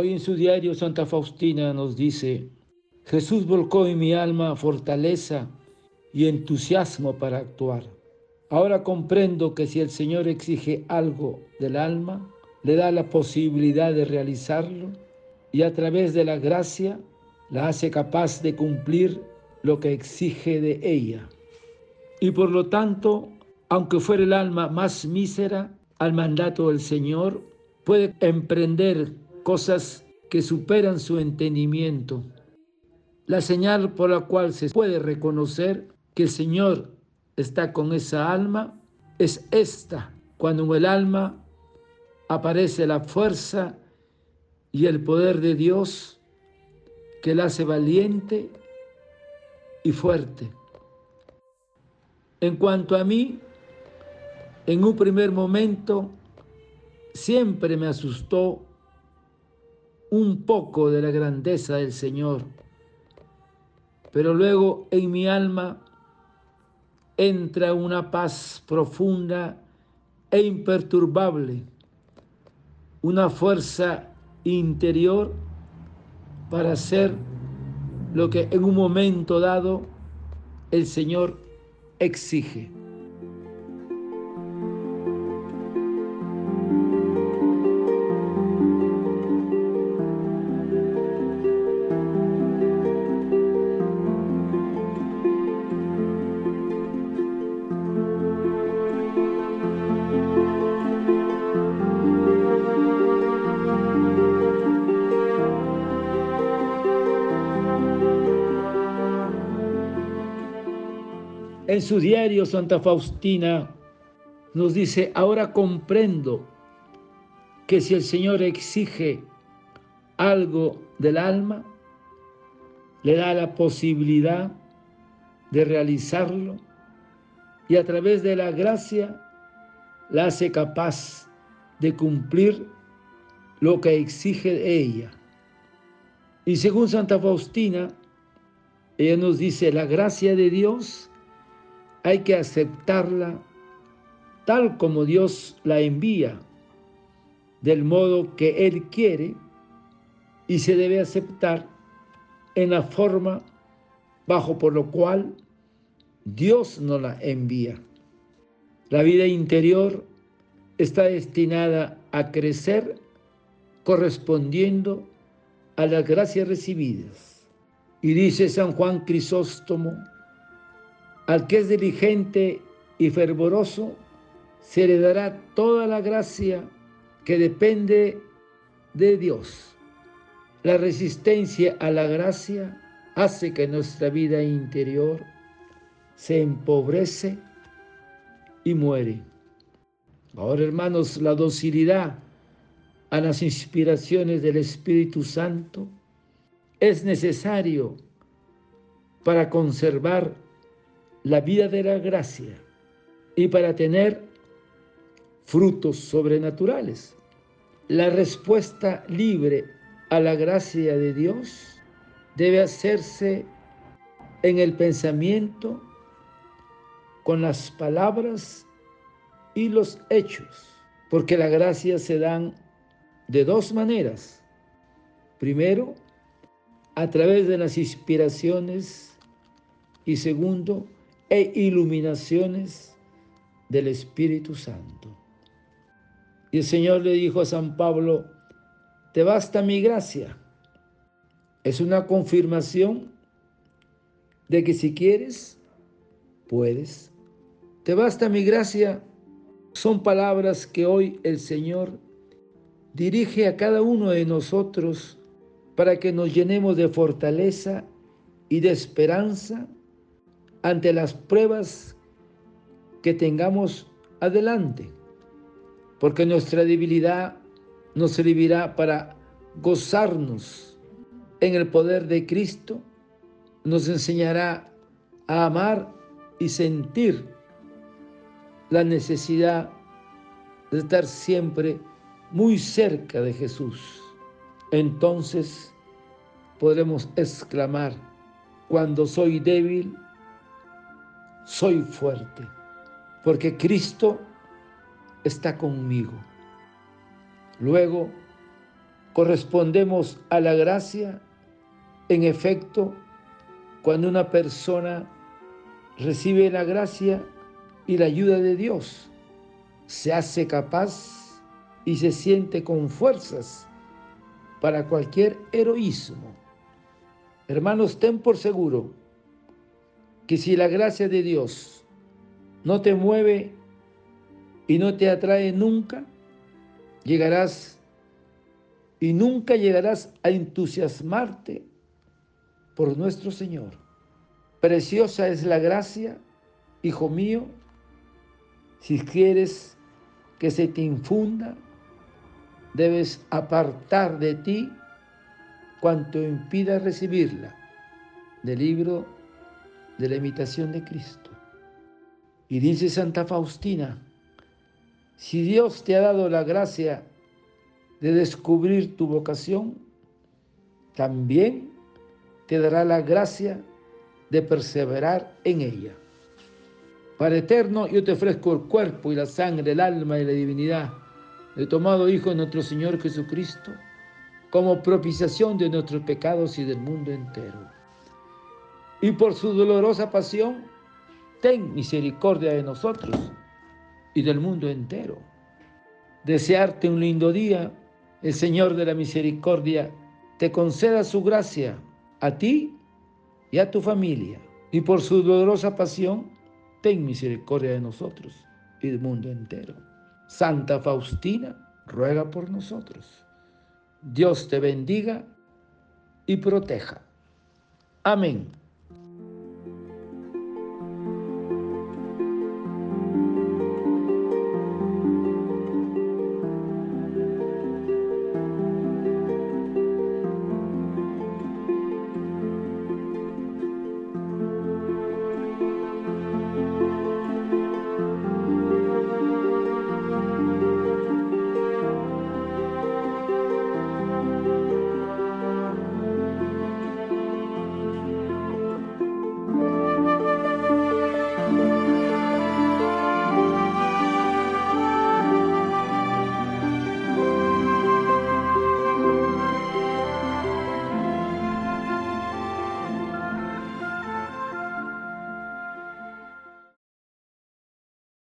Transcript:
Hoy en su diario Santa Faustina nos dice, Jesús volcó en mi alma fortaleza y entusiasmo para actuar. Ahora comprendo que si el Señor exige algo del alma, le da la posibilidad de realizarlo y a través de la gracia la hace capaz de cumplir lo que exige de ella. Y por lo tanto, aunque fuera el alma más mísera al mandato del Señor, puede emprender cosas que superan su entendimiento. La señal por la cual se puede reconocer que el Señor está con esa alma es esta, cuando en el alma aparece la fuerza y el poder de Dios que la hace valiente y fuerte. En cuanto a mí, en un primer momento siempre me asustó un poco de la grandeza del Señor, pero luego en mi alma entra una paz profunda e imperturbable, una fuerza interior para hacer lo que en un momento dado el Señor exige. En su diario Santa Faustina nos dice, ahora comprendo que si el Señor exige algo del alma, le da la posibilidad de realizarlo y a través de la gracia la hace capaz de cumplir lo que exige ella. Y según Santa Faustina, ella nos dice, la gracia de Dios hay que aceptarla tal como Dios la envía, del modo que Él quiere, y se debe aceptar en la forma bajo por lo cual Dios nos la envía. La vida interior está destinada a crecer correspondiendo a las gracias recibidas. Y dice San Juan Crisóstomo, al que es diligente y fervoroso, se le dará toda la gracia que depende de Dios. La resistencia a la gracia hace que nuestra vida interior se empobrece y muere. Ahora, hermanos, la docilidad a las inspiraciones del Espíritu Santo es necesario para conservar la vida de la gracia y para tener frutos sobrenaturales. La respuesta libre a la gracia de Dios debe hacerse en el pensamiento, con las palabras y los hechos, porque la gracia se dan de dos maneras. Primero, a través de las inspiraciones y segundo, e iluminaciones del Espíritu Santo. Y el Señor le dijo a San Pablo, te basta mi gracia. Es una confirmación de que si quieres, puedes. Te basta mi gracia. Son palabras que hoy el Señor dirige a cada uno de nosotros para que nos llenemos de fortaleza y de esperanza ante las pruebas que tengamos adelante, porque nuestra debilidad nos servirá para gozarnos en el poder de Cristo, nos enseñará a amar y sentir la necesidad de estar siempre muy cerca de Jesús. Entonces podremos exclamar, cuando soy débil, soy fuerte, porque Cristo está conmigo. Luego, correspondemos a la gracia, en efecto, cuando una persona recibe la gracia y la ayuda de Dios, se hace capaz y se siente con fuerzas para cualquier heroísmo. Hermanos, ten por seguro que si la gracia de Dios no te mueve y no te atrae nunca, llegarás y nunca llegarás a entusiasmarte por nuestro Señor. Preciosa es la gracia, hijo mío, si quieres que se te infunda, debes apartar de ti cuanto impida recibirla. Del libro de la imitación de Cristo. Y dice Santa Faustina, si Dios te ha dado la gracia de descubrir tu vocación, también te dará la gracia de perseverar en ella. Para eterno yo te ofrezco el cuerpo y la sangre, el alma y la divinidad de tomado Hijo nuestro Señor Jesucristo, como propiciación de nuestros pecados y del mundo entero. Y por su dolorosa pasión, ten misericordia de nosotros y del mundo entero. Desearte un lindo día, el Señor de la Misericordia te conceda su gracia a ti y a tu familia. Y por su dolorosa pasión, ten misericordia de nosotros y del mundo entero. Santa Faustina, ruega por nosotros. Dios te bendiga y proteja. Amén.